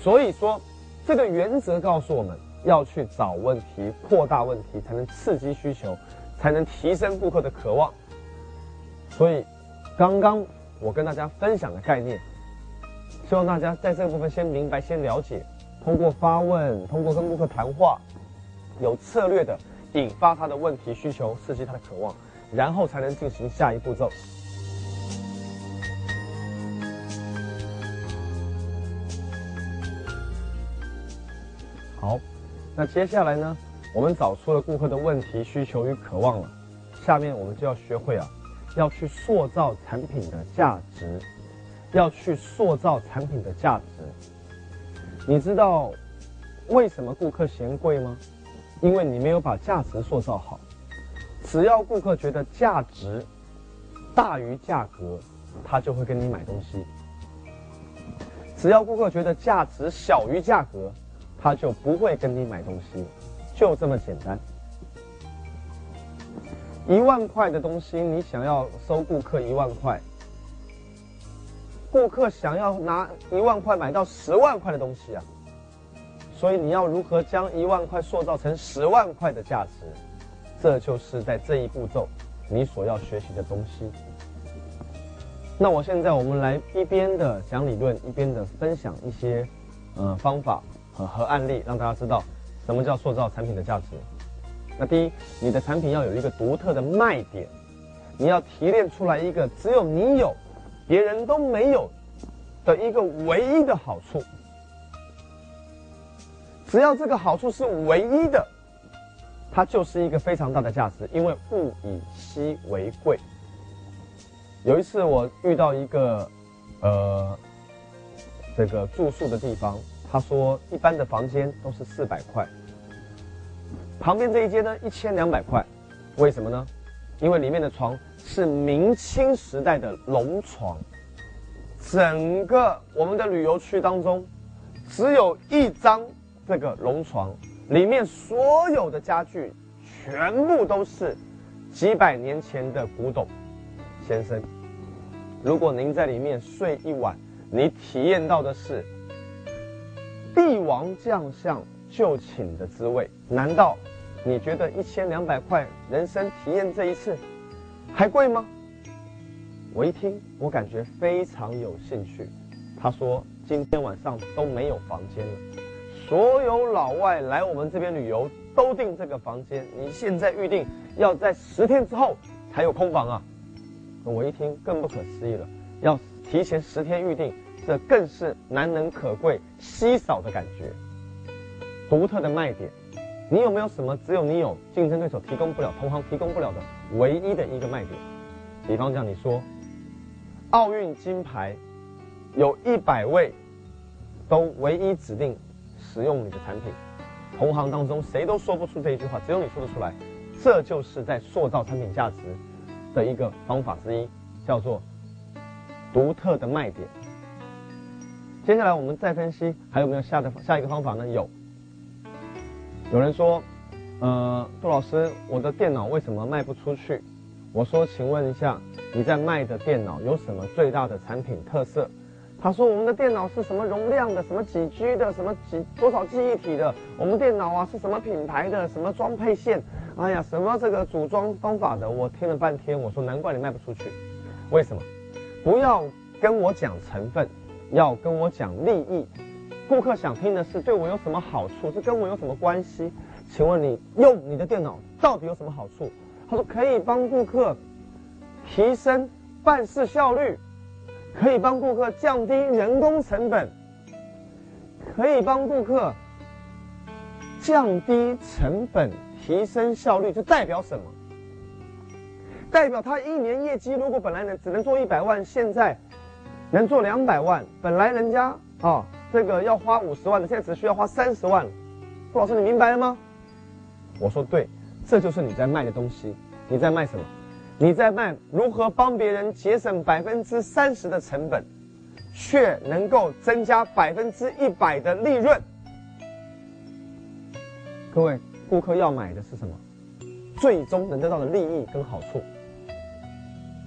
所以说。这个原则告诉我们要去找问题、扩大问题，才能刺激需求，才能提升顾客的渴望。所以，刚刚我跟大家分享的概念，希望大家在这部分先明白、先了解。通过发问，通过跟顾客谈话，有策略的引发他的问题需求，刺激他的渴望，然后才能进行下一步骤。好，那接下来呢？我们找出了顾客的问题、需求与渴望了，下面我们就要学会啊，要去塑造产品的价值，要去塑造产品的价值。你知道为什么顾客嫌贵吗？因为你没有把价值塑造好。只要顾客觉得价值大于价格，他就会跟你买东西；只要顾客觉得价值小于价格，他就不会跟你买东西，就这么简单。一万块的东西，你想要收顾客一万块，顾客想要拿一万块买到十万块的东西啊，所以你要如何将一万块塑造成十万块的价值，这就是在这一步骤你所要学习的东西。那我现在我们来一边的讲理论，一边的分享一些呃方法。和和案例让大家知道什么叫塑造产品的价值。那第一，你的产品要有一个独特的卖点，你要提炼出来一个只有你有，别人都没有的一个唯一的好处。只要这个好处是唯一的，它就是一个非常大的价值，因为物以稀为贵。有一次我遇到一个呃这个住宿的地方。他说，一般的房间都是四百块，旁边这一间呢一千两百块，为什么呢？因为里面的床是明清时代的龙床，整个我们的旅游区当中，只有一张这个龙床，里面所有的家具全部都是几百年前的古董。先生，如果您在里面睡一晚，你体验到的是。帝王将相就寝的滋味，难道你觉得一千两百块人生体验这一次还贵吗？我一听，我感觉非常有兴趣。他说今天晚上都没有房间了，所有老外来我们这边旅游都订这个房间，你现在预定要在十天之后才有空房啊！我一听更不可思议了，要提前十天预定。这更是难能可贵、稀少的感觉，独特的卖点。你有没有什么只有你有，竞争对手提供不了、同行提供不了的唯一的一个卖点？比方讲，你说奥运金牌有一百位都唯一指定使用你的产品，同行当中谁都说不出这一句话，只有你说得出来。这就是在塑造产品价值的一个方法之一，叫做独特的卖点。接下来我们再分析还有没有下的下一个方法呢？有。有人说，呃，杜老师，我的电脑为什么卖不出去？我说，请问一下，你在卖的电脑有什么最大的产品特色？他说，我们的电脑是什么容量的，什么几 G 的，什么几多少记忆体的？我们电脑啊是什么品牌的，什么装配线？哎呀，什么这个组装方法的？我听了半天，我说难怪你卖不出去，为什么？不要跟我讲成分。要跟我讲利益，顾客想听的是对我有什么好处，这跟我有什么关系？请问你用你的电脑到底有什么好处？他说可以帮顾客提升办事效率，可以帮顾客降低人工成本，可以帮顾客降低成本、提升效率，这代表什么？代表他一年业绩如果本来能只能做一百万，现在能做两百万。本来人家啊，这个要花五十万的，现在只需要花三十万。傅老师，你明白了吗？我说对，这就是你在卖的东西。你在卖什么？你在卖如何帮别人节省百分之三十的成本，却能够增加百分之一百的利润。各位，顾客要买的是什么？最终能得到的利益跟好处。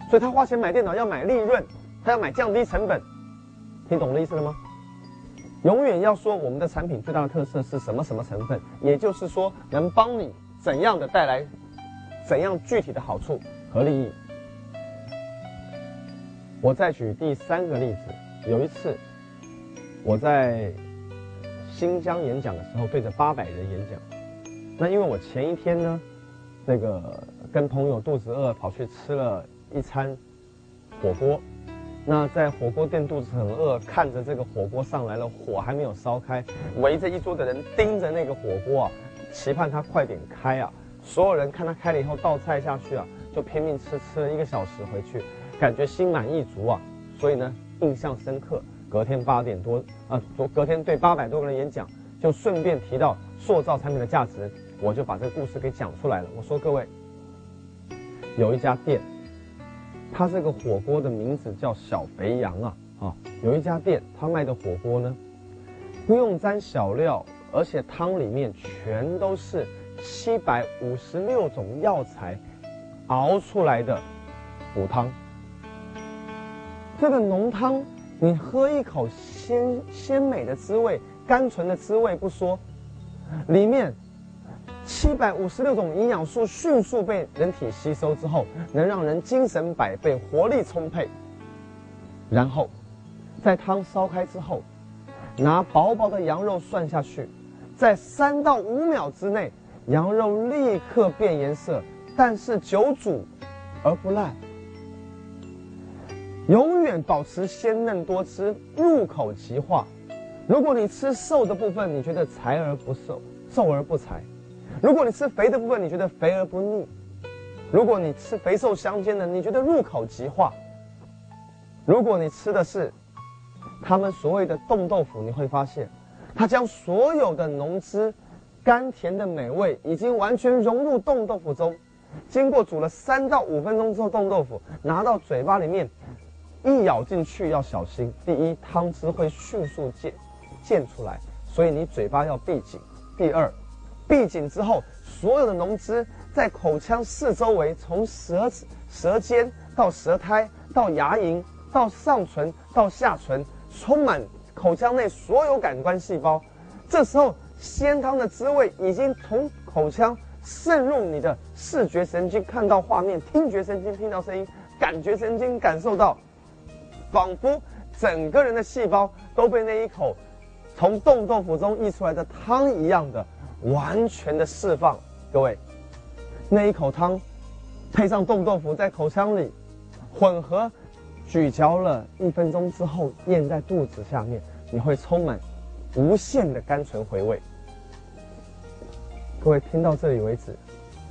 所以他花钱买电脑要买利润，他要买降低成本。听懂我的意思了吗？永远要说我们的产品最大的特色是什么什么成分，也就是说能帮你怎样的带来怎样具体的好处。和利益。我再举第三个例子，有一次我在新疆演讲的时候，对着八百人演讲。那因为我前一天呢，那个跟朋友肚子饿，跑去吃了一餐火锅。那在火锅店肚子很饿，看着这个火锅上来了，火还没有烧开，围着一桌的人盯着那个火锅啊，期盼它快点开啊。所有人看他开了以后倒菜下去啊。就拼命吃，吃了一个小时回去，感觉心满意足啊，所以呢印象深刻。隔天八点多啊，昨隔天对八百多个人演讲，就顺便提到塑造产品的价值，我就把这个故事给讲出来了。我说各位，有一家店，它这个火锅的名字叫小肥羊啊啊，有一家店，他卖的火锅呢，不用沾小料，而且汤里面全都是七百五十六种药材。熬出来的骨汤，这个浓汤，你喝一口鲜鲜美的滋味，甘醇的滋味不说，里面七百五十六种营养素迅速被人体吸收之后，能让人精神百倍，活力充沛。然后，在汤烧开之后，拿薄薄的羊肉涮下去，在三到五秒之内，羊肉立刻变颜色。但是久煮而不烂，永远保持鲜嫩多汁，入口即化。如果你吃瘦的部分，你觉得柴而不瘦，瘦而不柴；如果你吃肥的部分，你觉得肥而不腻；如果你吃肥瘦相间的，你觉得入口即化。如果你吃的是他们所谓的冻豆腐，你会发现，它将所有的浓汁、甘甜的美味已经完全融入冻豆腐中。经过煮了三到五分钟之后，冻豆腐拿到嘴巴里面，一咬进去要小心。第一，汤汁会迅速溅溅出来，所以你嘴巴要闭紧。第二，闭紧之后，所有的浓汁在口腔四周围，从舌舌尖到舌苔到牙龈到上唇到下唇，充满口腔内所有感官细胞。这时候，鲜汤的滋味已经从口腔。渗入你的视觉神经，看到画面；听觉神经听到声音；感觉神经感受到，仿佛整个人的细胞都被那一口从冻豆腐中溢出来的汤一样的完全的释放。各位，那一口汤配上冻豆腐在口腔里混合咀嚼了一分钟之后，咽在肚子下面，你会充满无限的甘醇回味。各位听到这里为止，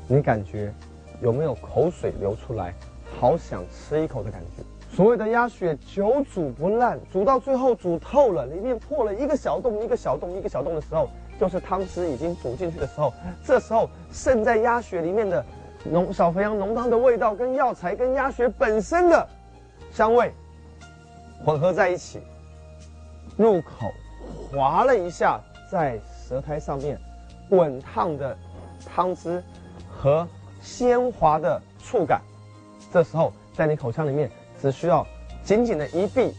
你感觉有没有口水流出来？好想吃一口的感觉。所谓的鸭血久煮不烂，煮到最后煮透了，里面破了一个小洞一个小洞一个小洞的时候，就是汤汁已经煮进去的时候。这时候渗在鸭血里面的浓小肥羊浓汤的味道，跟药材跟鸭血本身的香味混合在一起，入口滑了一下，在舌苔上面。滚烫的汤汁和鲜滑的触感，这时候在你口腔里面只需要紧紧的一闭，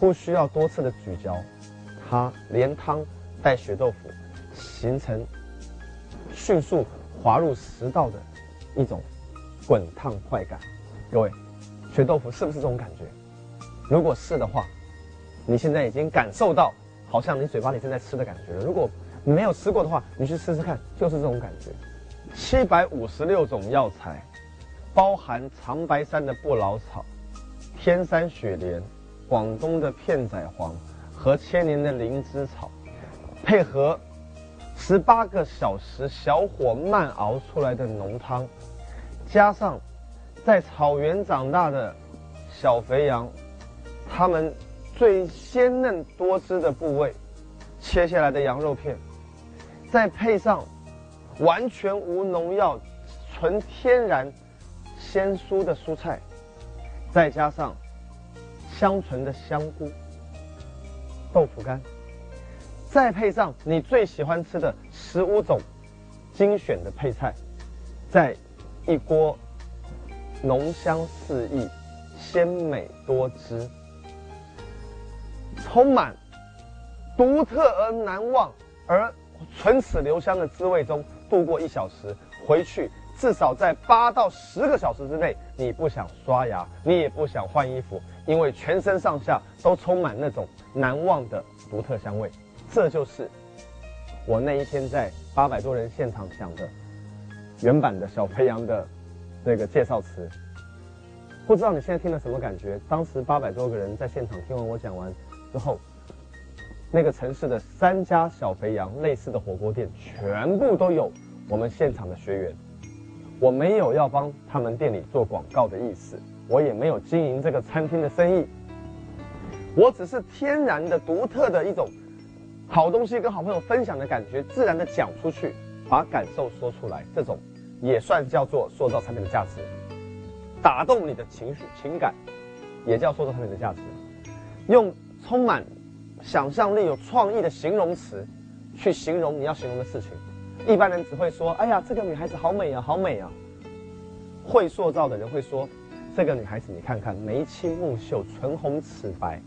不需要多次的咀嚼，它连汤带血豆腐形成迅速滑入食道的一种滚烫快感。各位，血豆腐是不是这种感觉？如果是的话，你现在已经感受到好像你嘴巴里正在吃的感觉了。如果没有吃过的话，你去试试看，就是这种感觉。七百五十六种药材，包含长白山的不老草、天山雪莲、广东的片仔癀和千年的灵芝草，配合十八个小时小火慢熬出来的浓汤，加上在草原长大的小肥羊，它们最鲜嫩多汁的部位，切下来的羊肉片，再配上完全无农药、纯天然、鲜蔬的蔬菜，再加上香醇的香菇、豆腐干，再配上你最喜欢吃的十五种精选的配菜，在一锅浓香四溢、鲜美多汁、充满独特而难忘而唇齿留香的滋味中度过一小时，回去至少在八到十个小时之内，你不想刷牙，你也不想换衣服，因为全身上下都充满那种难忘的独特香味。这就是我那一天在八百多人现场讲的原版的小肥羊的那个介绍词。不知道你现在听了什么感觉？当时八百多个人在现场听完我讲完之后，那个城市的三家小肥羊类似的火锅店全部都有我们现场的学员。我没有要帮他们店里做广告的意思，我也没有经营这个餐厅的生意，我只是天然的、独特的一种好东西跟好朋友分享的感觉，自然的讲出去，把感受说出来，这种也算叫做塑造产品的价值。打动你的情绪、情感，也叫塑造产品的价值。用充满想象力、有创意的形容词去形容你要形容的事情。一般人只会说：“哎呀，这个女孩子好美啊，好美啊。”会塑造的人会说：“这个女孩子，你看看眉清目秀、唇红齿白，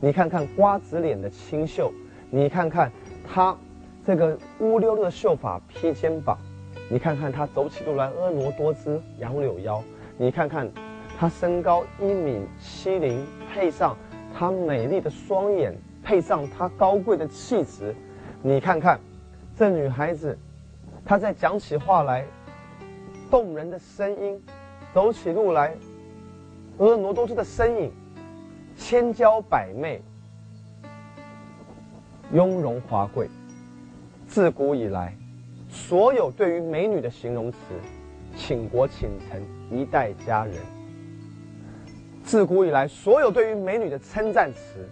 你看看瓜子脸的清秀，你看看她这个乌溜溜的秀发披肩膀，你看看她走起路来婀娜多姿、杨柳腰。”你看看，她身高一米七零，配上她美丽的双眼，配上她高贵的气质，你看看，这女孩子，她在讲起话来，动人的声音，走起路来，婀娜多姿的身影，千娇百媚，雍容华贵。自古以来，所有对于美女的形容词。倾国倾城，一代佳人。自古以来，所有对于美女的称赞词，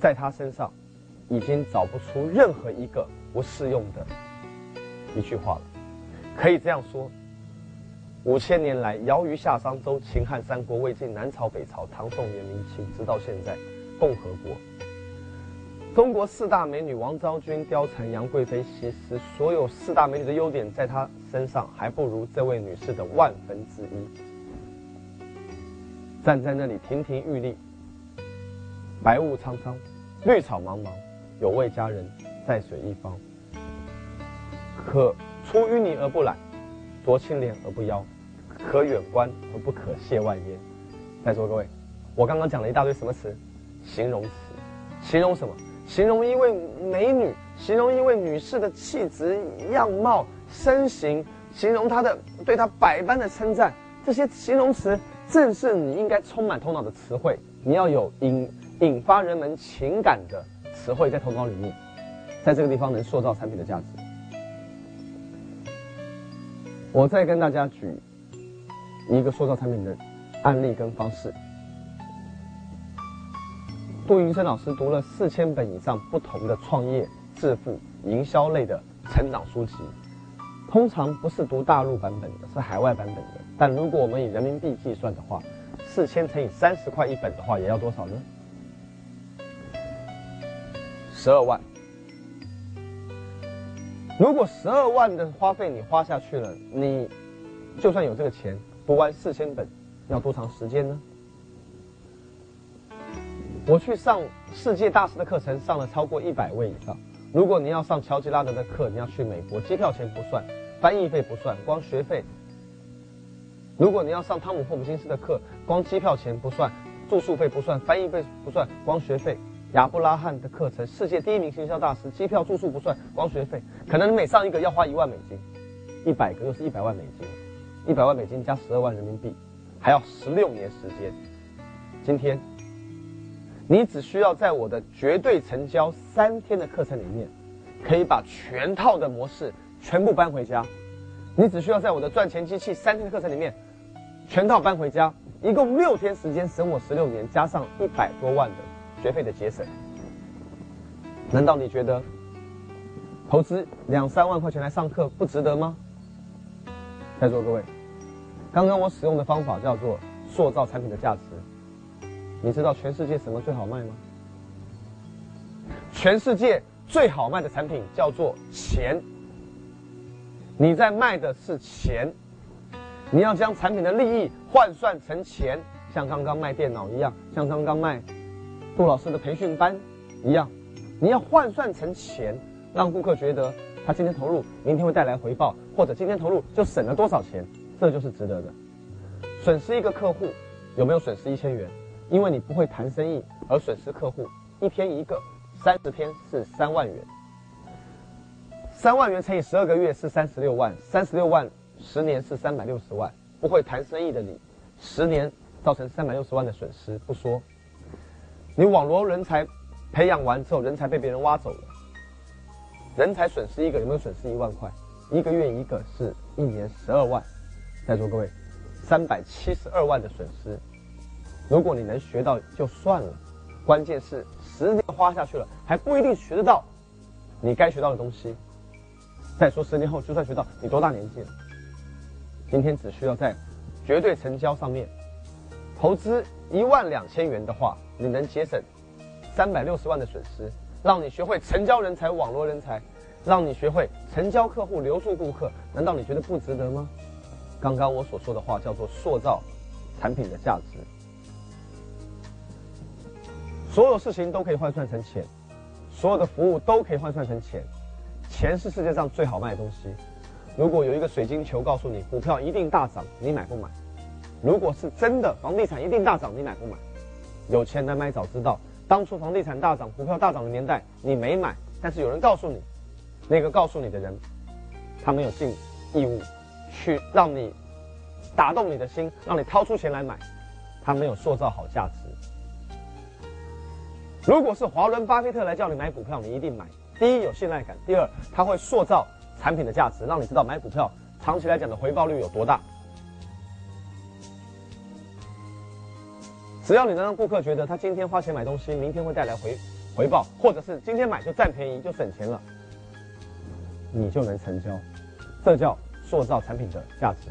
在她身上，已经找不出任何一个不适用的一句话了。可以这样说：五千年来，尧虞夏商周、秦汉三国、魏晋南朝北朝、唐宋元明清，直到现在，共和国。中国四大美女王昭君、貂蝉、杨贵妃、西施，所有四大美女的优点在她身上还不如这位女士的万分之一。站在那里亭亭玉立，白雾苍苍，绿草茫茫，有位佳人在水一方，可出淤泥而不染，濯清涟而不妖，可远观而不可亵玩焉。在座各位，我刚刚讲了一大堆什么词？形容词，形容什么？形容一位美女，形容一位女士的气质、样貌、身形，形容她的对她百般的称赞，这些形容词正是你应该充满头脑的词汇。你要有引引发人们情感的词汇在投稿里面，在这个地方能塑造产品的价值。我再跟大家举一个塑造产品的案例跟方式。杜云生老师读了四千本以上不同的创业、致富、营销类的成长书籍，通常不是读大陆版本的，是海外版本的。但如果我们以人民币计算的话，四千乘以三十块一本的话，也要多少呢？十二万。如果十二万的花费你花下去了，你就算有这个钱，读完四千本，要多长时间呢？我去上世界大师的课程，上了超过一百位以上。如果你要上乔吉拉德的课，你要去美国，机票钱不算，翻译费不算，光学费。如果你要上汤姆霍普金斯的课，光机票钱不算，住宿费不算，翻译费不算，光学费。亚伯拉罕的课程，世界第一名行销大师，机票住宿不算，光学费，可能每上一个要花一万美金，一百个又是一百万美金，一百万美金加十二万人民币，还要十六年时间。今天。你只需要在我的绝对成交三天的课程里面，可以把全套的模式全部搬回家。你只需要在我的赚钱机器三天的课程里面，全套搬回家，一共六天时间省我十六年，加上一百多万的学费的节省。难道你觉得投资两三万块钱来上课不值得吗？在座各位，刚刚我使用的方法叫做塑造产品的价值。你知道全世界什么最好卖吗？全世界最好卖的产品叫做钱。你在卖的是钱，你要将产品的利益换算成钱，像刚刚卖电脑一样，像刚刚卖杜老师的培训班一样，你要换算成钱，让顾客觉得他今天投入，明天会带来回报，或者今天投入就省了多少钱，这就是值得的。损失一个客户，有没有损失一千元？因为你不会谈生意而损失客户，一天一个，三十天是三万元，三万元乘以十二个月是三十六万，三十六万十年是三百六十万。不会谈生意的你，十年造成三百六十万的损失不说，你网罗人才培养完之后，人才被别人挖走了，人才损失一个有没有损失一万块？一个月一个是一年十二万，在座各位，三百七十二万的损失。如果你能学到就算了，关键是时间花下去了还不一定学得到你该学到的东西。再说十年后就算学到，你多大年纪了？今天只需要在绝对成交上面投资一万两千元的话，你能节省三百六十万的损失，让你学会成交人才、网络人才，让你学会成交客户、留住顾客，难道你觉得不值得吗？刚刚我所说的话叫做塑造产品的价值。所有事情都可以换算成钱，所有的服务都可以换算成钱，钱是世界上最好卖的东西。如果有一个水晶球告诉你股票一定大涨，你买不买？如果是真的房地产一定大涨，你买不买？有钱难买早知道，当初房地产大涨、股票大涨的年代，你没买，但是有人告诉你，那个告诉你的人，他没有尽义务去让你打动你的心，让你掏出钱来买，他没有塑造好价值。如果是华伦巴菲特来叫你买股票，你一定买。第一有信赖感，第二他会塑造产品的价值，让你知道买股票长期来讲的回报率有多大。只要你能让顾客觉得他今天花钱买东西，明天会带来回回报，或者是今天买就占便宜就省钱了，你就能成交。这叫塑造产品的价值。